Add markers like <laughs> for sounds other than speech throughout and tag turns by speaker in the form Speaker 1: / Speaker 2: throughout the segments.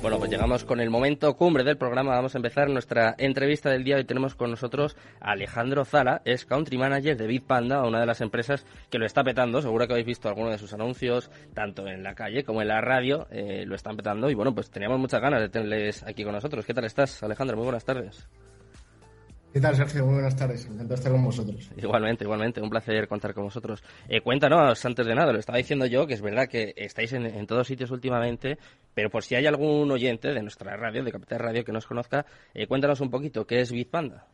Speaker 1: Bueno, pues llegamos con el momento cumbre del programa. Vamos a empezar nuestra entrevista del día. Hoy tenemos con nosotros a Alejandro Zala, es Country Manager de Bitpanda, una de las empresas que lo está petando. Seguro que habéis visto alguno de sus anuncios, tanto en la calle como en la radio, eh, lo están petando. Y bueno, pues teníamos muchas ganas de tenerles aquí con nosotros. ¿Qué tal estás, Alejandro? Muy buenas tardes.
Speaker 2: ¿Qué tal, Sergio? Muy buenas tardes. Encantado estar con vosotros.
Speaker 1: Igualmente, igualmente. Un placer contar con vosotros. Eh, cuéntanos, antes de nada, lo estaba diciendo yo, que es verdad que estáis en, todos sitios últimamente, pero por si hay algún oyente de nuestra radio, de Capital Radio, que nos conozca, eh, cuéntanos un poquito, ¿qué es Bitpanda?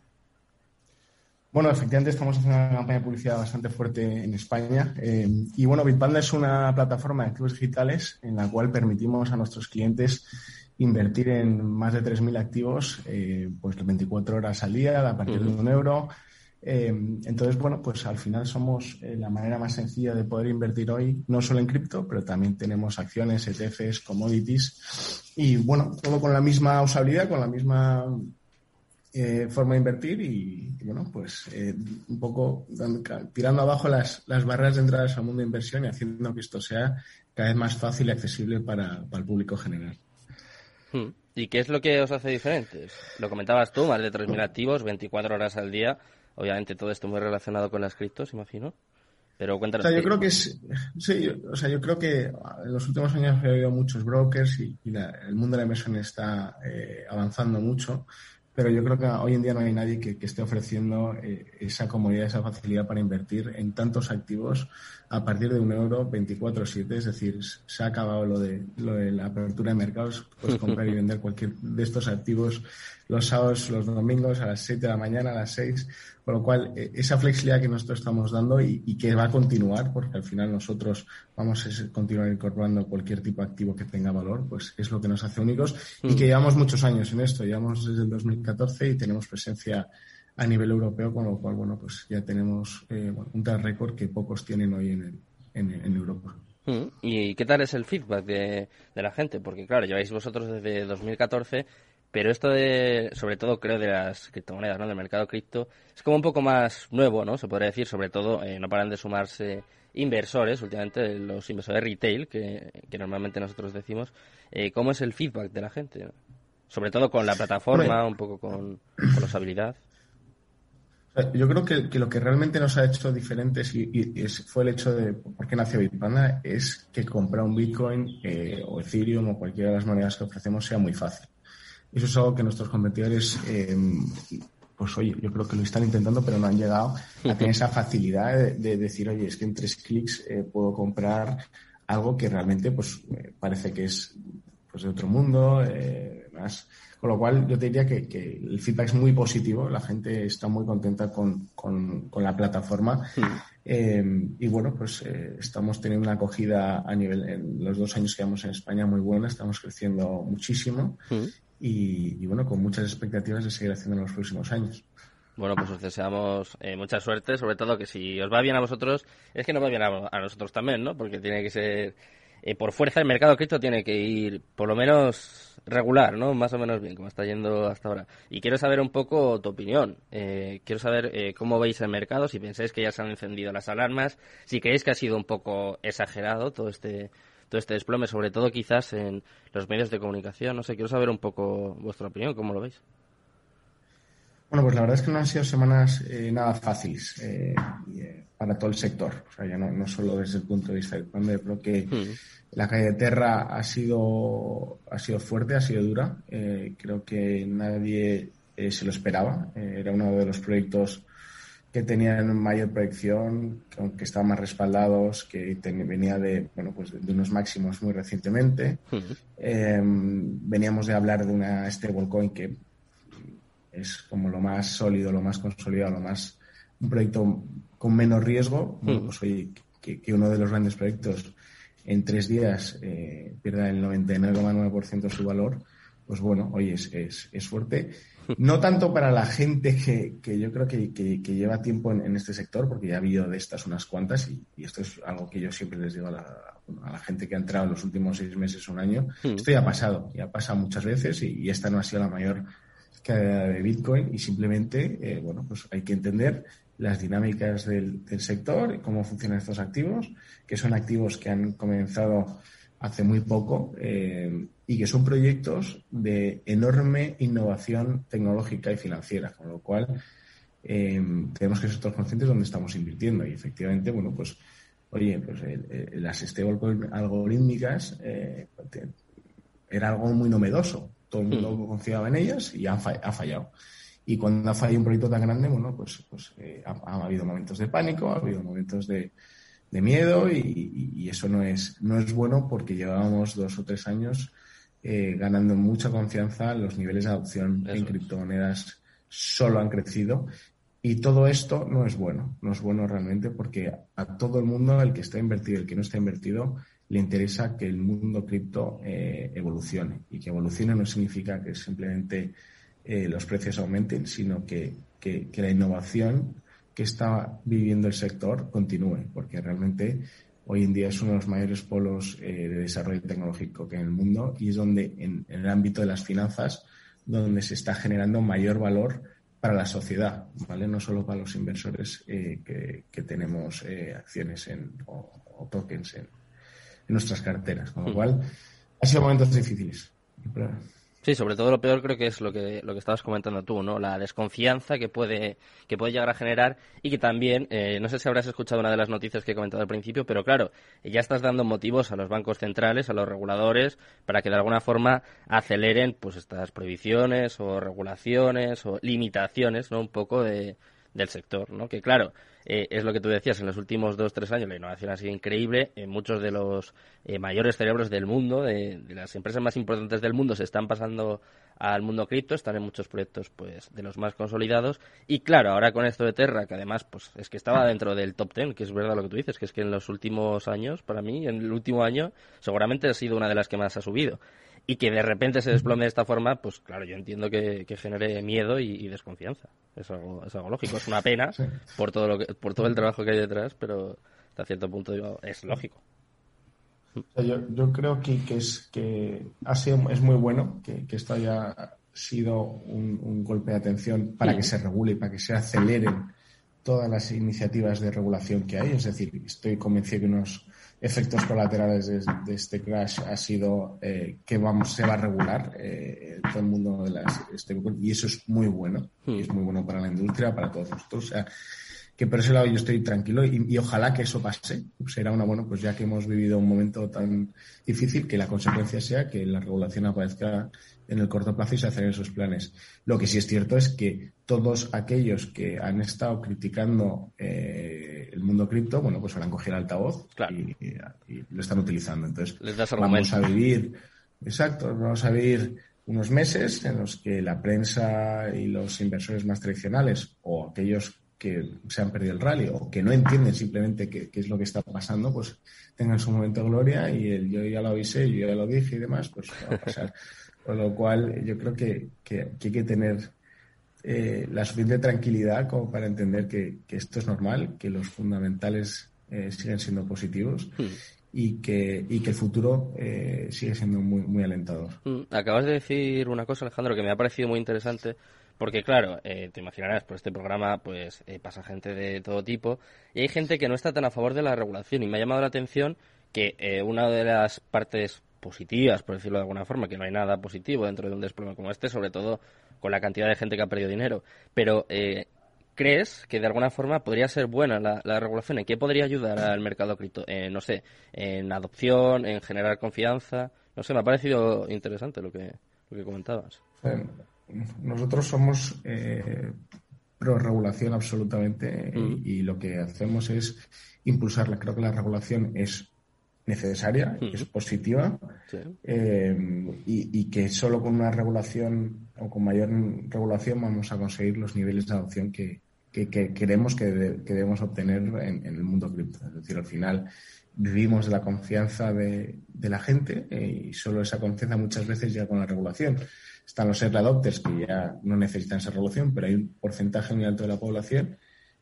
Speaker 2: Bueno, efectivamente estamos haciendo una campaña de publicidad bastante fuerte en España. Eh, y bueno, Bitpanda es una plataforma de activos digitales en la cual permitimos a nuestros clientes invertir en más de 3.000 activos, eh, pues 24 horas al día, a partir de un euro. Eh, entonces, bueno, pues al final somos eh, la manera más sencilla de poder invertir hoy, no solo en cripto, pero también tenemos acciones, ETFs, commodities y, bueno, todo con la misma usabilidad, con la misma forma de invertir y, bueno, pues un poco tirando abajo las, las barreras de entrada al mundo de inversión y haciendo que esto sea cada vez más fácil y accesible para, para el público general.
Speaker 1: Hmm. ¿Y qué es lo que os hace diferentes? Lo comentabas tú, más de 3.000 activos, 24 horas al día. Obviamente todo esto muy relacionado con las criptos, imagino. Pero cuéntanos.
Speaker 2: O sea, yo creo que es, sí, o sea, yo creo que en los últimos años ha habido muchos brokers y, el mundo de la inversión está eh, avanzando mucho pero yo creo que hoy en día no hay nadie que, esté ofreciendo eh, esa comodidad, esa facilidad para invertir en tantos activos a partir de un euro 24-7. Es decir, se ha acabado lo de, lo de la apertura de mercados. Puedes comprar y vender cualquier de estos activos los sábados, los domingos, a las 7 de la mañana, a las 6. Con lo cual, eh, esa flexibilidad que nosotros estamos dando y, que va a continuar, porque al final nosotros vamos a continuar incorporando cualquier tipo de activo que tenga valor, pues es lo que nos hace únicos y mm. que llevamos muchos años en esto. Llevamos desde el 2014 y tenemos presencia a nivel europeo, con lo cual, bueno, pues ya tenemos eh, un tal récord que pocos tienen hoy en, en, Europa.
Speaker 1: Mm. ¿Y qué tal es el feedback de, de, la gente? Porque, claro, lleváis vosotros desde 2014 pero esto de, sobre todo creo de las criptomonedas, ¿no? Del mercado cripto, es como un poco más nuevo, ¿no? Se podría decir, sobre todo, eh, no paran de sumarse inversores, últimamente los inversores retail, que, normalmente nosotros decimos. Eh, ¿Cómo es el feedback de la gente? Sobre todo con la plataforma, un poco con, la usabilidad.
Speaker 2: Yo creo que, lo que realmente nos ha hecho diferentes y, fue el hecho de por qué nació Bitpanda es que comprar un Bitcoin eh, o Ethereum o cualquiera de las monedas que ofrecemos sea muy fácil. Eso es algo que nuestros competidores, eh, pues oye, yo creo que lo están intentando, pero no han llegado a tener esa facilidad de, decir, oye, es que en tres clics eh, puedo comprar algo que realmente pues parece que es pues de otro mundo, eh, más. Con lo cual, yo te diría que, el feedback es muy positivo, la gente está muy contenta con, con, la plataforma. y bueno, pues estamos teniendo una acogida a nivel, en los dos años que llevamos en España muy buena, estamos creciendo muchísimo y, bueno, con muchas expectativas de seguir haciendo en los próximos años.
Speaker 1: Bueno, pues os deseamos eh, mucha suerte, sobre todo que si os va bien a vosotros, es que nos va bien a, nosotros también, ¿no? Porque tiene que ser, eh, por fuerza, el mercado cripto tiene que ir por lo menos regular, ¿no? Más o menos bien, como está yendo hasta ahora. Y quiero saber un poco tu opinión. Eh, quiero saber cómo veis el mercado, si pensáis que ya se han encendido las alarmas, si creéis que ha sido un poco exagerado todo este todo este desplome, sobre todo quizás en los medios de comunicación. No sé, quiero saber un poco vuestra opinión, ¿cómo lo veis?
Speaker 2: Bueno, pues la verdad es que no han sido semanas eh, nada fáciles eh, eh, para todo el sector. O sea, ya no, solo desde el punto de vista del plan, creo que hmm. la calle de Terra ha sido, ha sido fuerte, ha sido dura. creo que nadie se lo esperaba. era uno de los proyectos que tenían mayor proyección, que estaban más respaldados, que venía de, bueno, pues de, unos máximos muy recientemente. Em, veníamos de hablar de una stablecoin que es como lo más sólido, lo más consolidado, lo más un proyecto con menos riesgo. pues oye, que, uno de los grandes proyectos en tres días eh, pierda el 99,9% de su valor, pues bueno, oye, es, es, es fuerte no tanto para la gente que, yo creo que, lleva tiempo en, este sector, porque ya ha habido de estas unas cuantas, y, esto es algo que yo siempre les digo a la, gente que ha entrado en los últimos seis meses o un año. Hmm. Esto ya ha pasado, ya ha pasado muchas veces, y, esta no ha sido la mayor caída de Bitcoin, y simplemente, eh, bueno, pues hay que entender las dinámicas del, del sector, cómo funcionan estos activos, que son activos que han comenzado hace muy poco eh, y que son proyectos de enorme innovación tecnológica y financiera, con lo cual eh, tenemos que ser todos conscientes de dónde estamos invirtiendo y efectivamente, bueno, pues oye, pues las stable algorítmicas eh, era algo muy novedoso, todo el mundo mm. confiaba en ellas y ha, fallado. Y cuando ha fallado un proyecto tan grande, bueno, pues, pues ha, ha, habido momentos de pánico, ha habido momentos de, de miedo y, eso no es, no es bueno porque llevábamos dos o tres años eh, ganando mucha confianza, los niveles de adopción en criptomonedas solo han crecido y todo esto no es bueno, no es bueno realmente porque a todo el mundo, el que está invertido, el que no está invertido, le interesa que el mundo cripto eh, evolucione. Y que evolucione no significa que simplemente eh, los precios aumenten, sino que, que la innovación que está viviendo el sector continúe, porque realmente hoy en día es uno de los mayores polos eh, de desarrollo tecnológico que hay en el mundo y es donde, en, el ámbito de las finanzas, donde se está generando mayor valor para la sociedad, ¿vale? No solo para los inversores eh, que, tenemos eh, acciones en, o, tokens en, nuestras carteras. Con lo mm. cual, ha sido momentos difíciles.
Speaker 1: Sí, sobre todo lo peor creo que es lo que, lo que estabas comentando tú, ¿no? La desconfianza que puede, que puede llegar a generar y que también, eh, no sé si habrás escuchado una de las noticias que he comentado al principio, pero claro, ya estás dando motivos a los bancos centrales, a los reguladores, para que de alguna forma aceleren pues estas prohibiciones o regulaciones o limitaciones, ¿no? Un poco de, del sector, ¿no? Que claro, eh, es lo que tú decías, en los últimos dos, tres años la innovación ha sido increíble, en muchos de los eh, mayores cerebros del mundo, de, las empresas más importantes del mundo se están pasando al mundo cripto, están en muchos proyectos pues de los más consolidados y claro, ahora con esto de Terra, que además pues es que estaba dentro del top ten, que es verdad lo que tú dices, que es que en los últimos años, para mí, en el último año, seguramente ha sido una de las que más ha subido y que de repente se desplome de esta forma, pues claro, yo entiendo que, genere miedo y, desconfianza. Es algo, es algo lógico, es una pena por todo lo que, por todo el trabajo que hay detrás, pero hasta cierto punto es lógico.
Speaker 2: yo, yo, creo que, que, es que ha sido, es muy bueno que, que esto haya sido un, golpe de atención para que se regule y para que se aceleren todas las iniciativas de regulación que hay. Es decir, estoy convencido que unos efectos colaterales de, este crash ha sido eh, que vamos se va a regular eh, todo el mundo de las y eso es muy bueno y es muy bueno para la industria para todos nosotros o sea que por ese lado yo estoy tranquilo y, ojalá que eso pase será una bueno pues ya que hemos vivido un momento tan difícil que la consecuencia sea que la regulación aparezca en el corto plazo y se hacen esos planes. Lo que sí es cierto es que todos aquellos que han estado criticando eh, el mundo cripto, bueno, pues ahora han cogido el altavoz y, lo están utilizando. Entonces, vamos a vivir, exacto, vamos a vivir unos meses en los que la prensa y los inversores más tradicionales o aquellos que se han perdido el rally o que no entienden simplemente qué, qué, es lo que está pasando, pues tengan su momento de gloria y el yo ya lo avisé, yo ya lo dije y demás, pues va a pasar. <laughs> Con lo cual, yo creo que, hay que tener eh, la suficiente tranquilidad como para entender que, esto es normal, que los fundamentales eh, siguen siendo positivos hmm. y, que, y que el futuro eh, sigue siendo muy, muy alentador.
Speaker 1: Hmm. Acabas de decir una cosa, Alejandro, que me ha parecido muy interesante. Porque claro, te imaginarás, por este programa pues pasa gente de todo tipo y hay gente que no está tan a favor de la regulación y me ha llamado la atención que una de las partes positivas, por decirlo de alguna forma, que no hay nada positivo dentro de un desplome como este, sobre todo con la cantidad de gente que ha perdido dinero. Pero, eh, ¿crees que de alguna forma podría ser buena la, regulación? ¿En qué podría ayudar al mercado cripto? Eh, no sé, en adopción, en generar confianza. No sé, me ha parecido interesante lo que, lo que comentabas.
Speaker 2: nosotros somos eh, pro regulación absolutamente y, y, lo que hacemos es impulsarla. Creo que la regulación es necesaria, y es positiva, eh, y, que solo con una regulación o con mayor regulación vamos a conseguir los niveles de adopción que, queremos que, debemos obtener en, el mundo cripto. Es decir, al final vivimos de la confianza de, la gente eh, y solo esa confianza muchas veces llega con la regulación. Están los early adopters que ya no necesitan esa regulación, pero hay un porcentaje muy alto de la población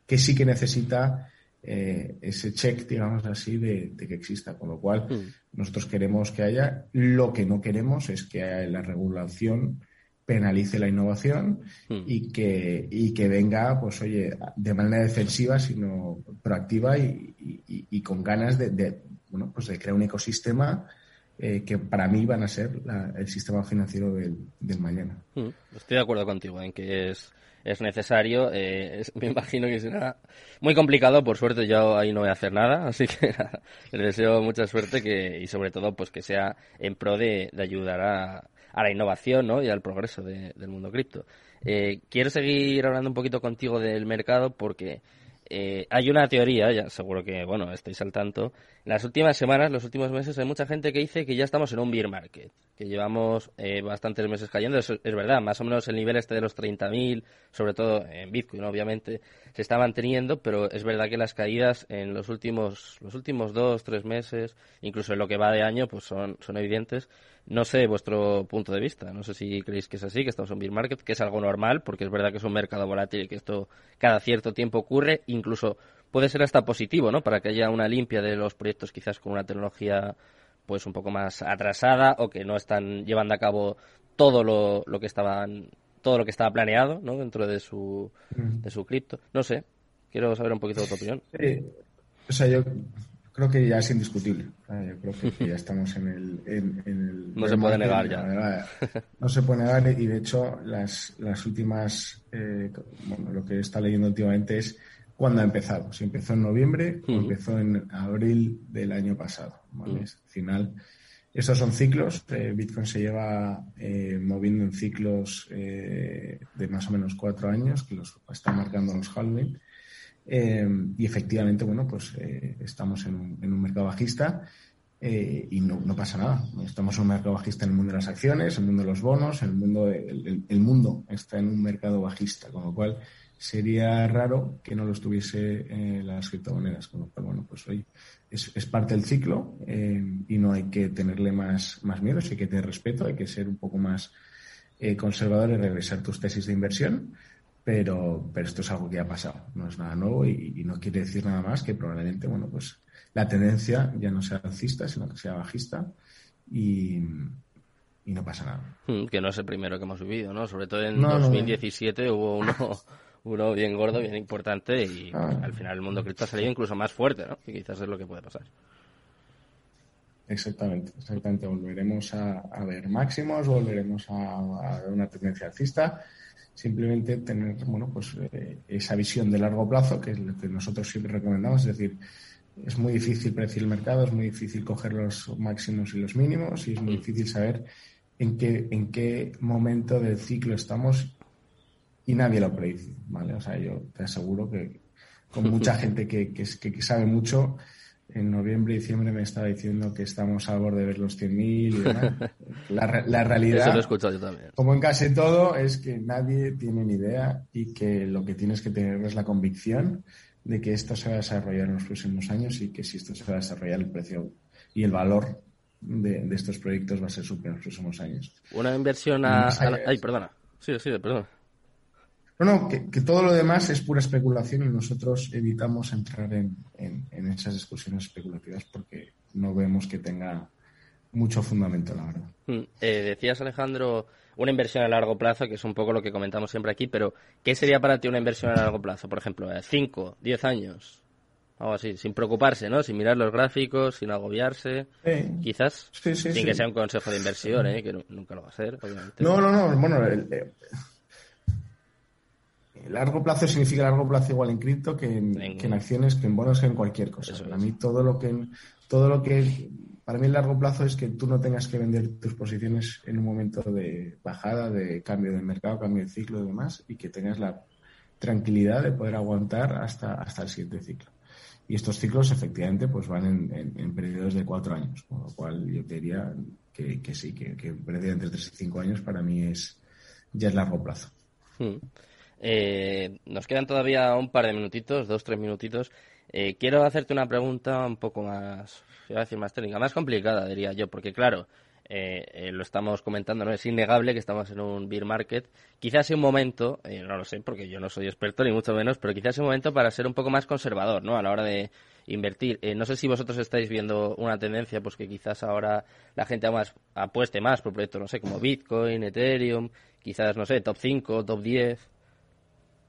Speaker 2: que sí que necesita eh, ese check, digamos así, de, que exista. Con lo cual, mm. nosotros queremos que haya. Lo que no queremos es que la regulación penalice la innovación mm. y, que, y que venga, pues oye, de manera defensiva, sino proactiva y, con ganas de, bueno, pues de crear un ecosistema eh, que para mí van a ser el sistema financiero del, mañana.
Speaker 1: Mm, estoy de acuerdo contigo en que es, es necesario. Eh, <laughs> me imagino que será muy complicado. Por suerte yo ahí no voy a hacer nada, <laughs> así que les deseo mucha suerte que, y sobre todo pues que sea en pro de, ayudar a, a, la innovación ¿no? y al progreso del mundo cripto. Eh, quiero seguir hablando un poquito contigo del mercado porque eh, hay una teoría, ya seguro que, bueno, estáis al tanto. Las últimas semanas, los últimos meses, hay mucha gente que dice que ya estamos en un bear market, que llevamos eh, bastantes meses cayendo. es verdad, más o menos el nivel este de los 30.000, sobre todo en Bitcoin, obviamente, se está manteniendo, pero es verdad que las caídas en los últimos, los últimos dos, tres meses, incluso en lo que va de año, pues son, son evidentes. No sé vuestro punto de vista, no sé si creéis que es así, que estamos en bear market, que es algo normal, porque es verdad que es un mercado volátil y que esto cada cierto tiempo ocurre, incluso puede ser hasta positivo, ¿no? Para que haya una limpia de los proyectos quizás con una tecnología pues un poco más atrasada o que no están llevando a cabo todo lo, lo que estaban todo lo que estaba planeado, ¿no? Dentro de su de su cripto. No sé, quiero saber un poquito de tu opinión.
Speaker 2: o sea, yo creo que ya es indiscutible. Yo creo que ya estamos en el... <laughs>
Speaker 1: no se puede negar ya. <laughs>
Speaker 2: No se puede negar y de hecho las, las últimas... Eh, bueno, lo que está leyendo últimamente es cuándo ha empezado. Si empezó en noviembre o empezó en abril del año pasado. Al final, estos son ciclos. Eh, Bitcoin se lleva eh, moviendo en ciclos de más o menos cuatro años, que los están marcando los halving. Eh, y efectivamente, bueno, pues eh, estamos en un, mercado bajista eh, y no, pasa nada. Estamos en un mercado bajista en el mundo de las acciones, en el mundo de los bonos, en el mundo, el, mundo está en un mercado bajista, con lo cual sería raro que no lo estuviese las criptomonedas. Con lo cual, bueno, pues hoy es, parte del ciclo y no hay que tenerle más, más miedo, hay que tener respeto, hay que ser un poco más conservador y regresar tus tesis de inversión pero, pero esto es algo que ya ha pasado, no es nada nuevo y, no quiere decir nada más que probablemente, bueno, pues la tendencia ya no sea alcista, sino que sea bajista y, no pasa nada.
Speaker 1: Hmm, que no es el primero que hemos vivido, ¿no? Sobre todo en 2017 hubo uno, <laughs> uno bien gordo, bien importante y ah. al final el mundo cripto ha salido incluso más fuerte, ¿no? Que quizás es lo que puede pasar.
Speaker 2: Exactamente, exactamente. Volveremos a, ver máximos, volveremos a, a una tendencia alcista simplemente tener bueno pues eh, esa visión de largo plazo que es lo que nosotros siempre recomendamos es decir es muy difícil predecir el mercado es muy difícil coger los máximos y los mínimos y es muy difícil saber en qué en qué momento del ciclo estamos y nadie lo predice vale o sea yo te aseguro que con mucha <laughs> gente que, que, que sabe mucho en noviembre y diciembre me estaba diciendo que estamos a borde de ver los 100.000 y demás. <laughs> La, la realidad, como en casi todo, es que nadie tiene ni idea y que lo que tienes que tener es la convicción de que esto se va a desarrollar en los próximos años y que si esto se va a desarrollar el precio y el valor de, estos proyectos va a ser superior en los próximos años.
Speaker 1: Una inversión a... Ay, perdona. Sí, sí, perdona.
Speaker 2: No, que, todo lo demás es pura especulación y nosotros evitamos entrar en, esas discusiones especulativas porque no vemos que tenga mucho fundamento, la verdad.
Speaker 1: Mm, eh, decías, Alejandro, una inversión a largo plazo, que es un poco lo que comentamos siempre aquí, pero ¿qué sería para ti una inversión a largo plazo? Por ejemplo, 5, 10 años, algo así, sin preocuparse, ¿no? Sin mirar los gráficos, sin agobiarse, quizás, sin que sea un consejo de inversión, ¿eh? que nunca lo va a ser, obviamente.
Speaker 2: No, no, no, bueno, el, largo plazo significa largo plazo igual en cripto que en, acciones, que en bonos, que en cualquier cosa. Para mí todo lo que todo lo que para mí el largo plazo es que tú no tengas que vender tus posiciones en un momento de bajada, de cambio de mercado, cambio de ciclo y demás, y que tengas la tranquilidad de poder aguantar hasta, hasta el siguiente ciclo. Y estos ciclos efectivamente pues van en, periodos de cuatro años, con lo cual yo diría que, que sí, que, que un periodo entre tres y cinco años para mí es ya es largo plazo.
Speaker 1: Hmm. Eh, nos quedan todavía un par de minutitos, dos, tres minutitos. Eh, quiero hacerte una pregunta un poco más, voy a decir más técnica, más complicada, diría yo, porque claro, eh, lo estamos comentando, ¿no? Es innegable que estamos en un beer market. Quizás sea un momento, no lo sé, porque yo no soy experto ni mucho menos, pero quizás sea un momento para ser un poco más conservador, ¿no? A la hora de invertir. no sé si vosotros estáis viendo una tendencia, pues que quizás ahora la gente más, apueste más por proyectos, no sé, como Bitcoin, Ethereum, quizás, no sé, top 5, top 10.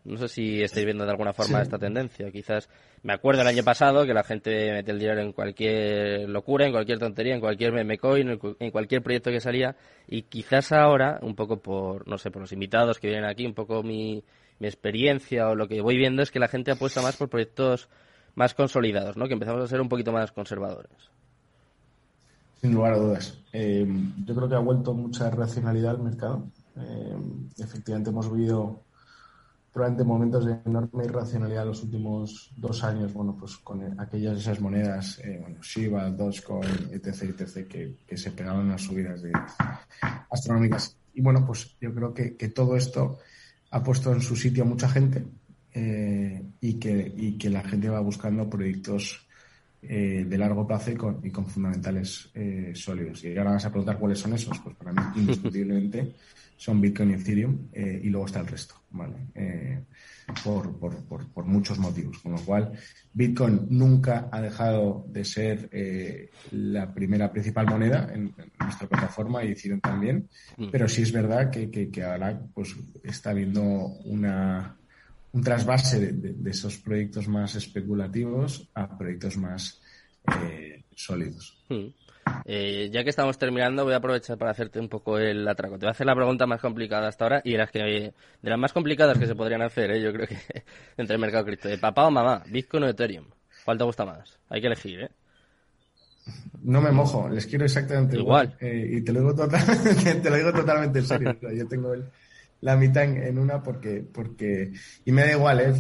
Speaker 1: No sé si estáis viendo de alguna forma esta tendencia. Quizás me acuerdo el año pasado que la gente mete el dinero en cualquier locura, en cualquier tontería, en cualquier meme coin, en cualquier proyecto que salía. Y quizás ahora, un poco por, no sé, por los invitados que vienen aquí, un poco mi, mi experiencia o lo que voy viendo es que la gente apuesta más por proyectos más consolidados, ¿no? Que empezamos a ser un poquito más conservadores.
Speaker 2: Sin lugar a dudas. Eh, yo creo que ha vuelto mucha racionalidad al mercado. Eh, efectivamente hemos vivido probablemente momentos de enorme irracionalidad los últimos dos años, bueno, pues con aquellas esas monedas, eh, bueno, Shiba, Dogecoin, etc., etc., que, que se pegaban las subidas de astronómicas. Y bueno, pues yo creo que, que todo esto ha puesto en su sitio a mucha gente eh, y, que, y que la gente va buscando proyectos eh, de largo plazo y con, y con fundamentales eh, sólidos. Y ahora vas a preguntar cuáles son esos. Pues para mí, <laughs> indiscutiblemente, son Bitcoin y Ethereum y luego está el resto, ¿vale? Por, por, por, por, muchos motivos. Con lo cual, Bitcoin nunca ha dejado de ser la primera principal moneda en, nuestra plataforma y Ethereum también. Mm. Pero sí es verdad que, que, que ahora pues, está habiendo una un trasvase de, esos proyectos más especulativos a proyectos más eh, sólidos.
Speaker 1: Hmm. Eh, ya que estamos terminando, voy a aprovechar para hacerte un poco el atraco. Te voy a hacer la pregunta más complicada hasta ahora y de las, que, de las más complicadas que se podrían hacer, ¿eh? yo creo que <laughs> entre el mercado cripto. ¿De papá o mamá? ¿Bitcoin o Ethereum? ¿Cuál te gusta más? Hay que elegir, ¿eh?
Speaker 2: No me mojo, les quiero exactamente igual. y te lo, digo <laughs> te lo digo totalmente en serio. Yo tengo el, la mitad en, una porque, porque, y me da igual, ¿eh?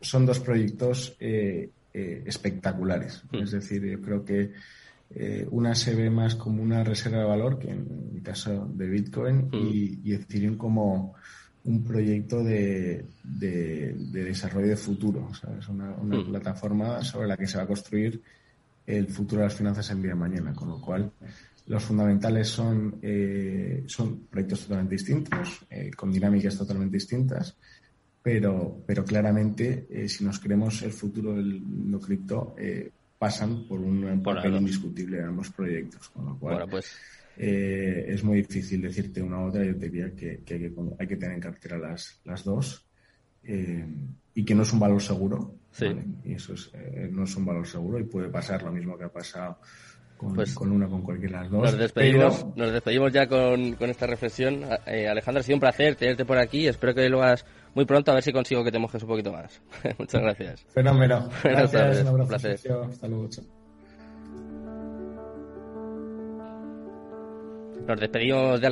Speaker 2: son dos proyectos eh, eh, espectaculares. Hmm. Es decir, yo creo que una se ve más como una reserva de valor, que en el caso de Bitcoin, hmm. y, y Ethereum como un proyecto de, de, desarrollo de futuro, ¿sabes? Una, una hmm. plataforma sobre la que se va a construir el futuro de las finanzas el día de mañana, con lo cual los fundamentales son, eh, son proyectos totalmente distintos, eh, con dinámicas totalmente distintas, pero, pero claramente, eh, si nos queremos el futuro del mundo cripto, pasan por un papel indiscutible en ambos proyectos. Con lo cual, pues... es muy difícil decirte una u otra. Yo diría que, que, hay, que hay, que tener en cartera las, las dos y que no es un valor seguro. Y eso es, no es un valor seguro y puede pasar lo mismo que ha pasado con, pues con una, con cualquiera de las dos.
Speaker 1: Nos despedimos, nos despedimos ya con, con esta reflexión. Eh, Alejandro, ha sido un placer tenerte por aquí. Espero que lo hagas muy pronto, a ver si consigo que te mojes un poquito más. <laughs> Muchas gracias.
Speaker 2: Fenómeno. <laughs> Gracias, un placer. Hasta luego.
Speaker 1: Nos despedimos de Alejandro.